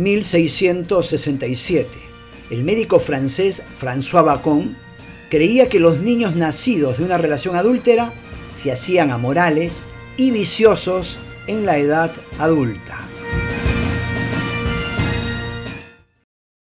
1667. El médico francés François Bacon creía que los niños nacidos de una relación adúltera se hacían amorales y viciosos en la edad adulta.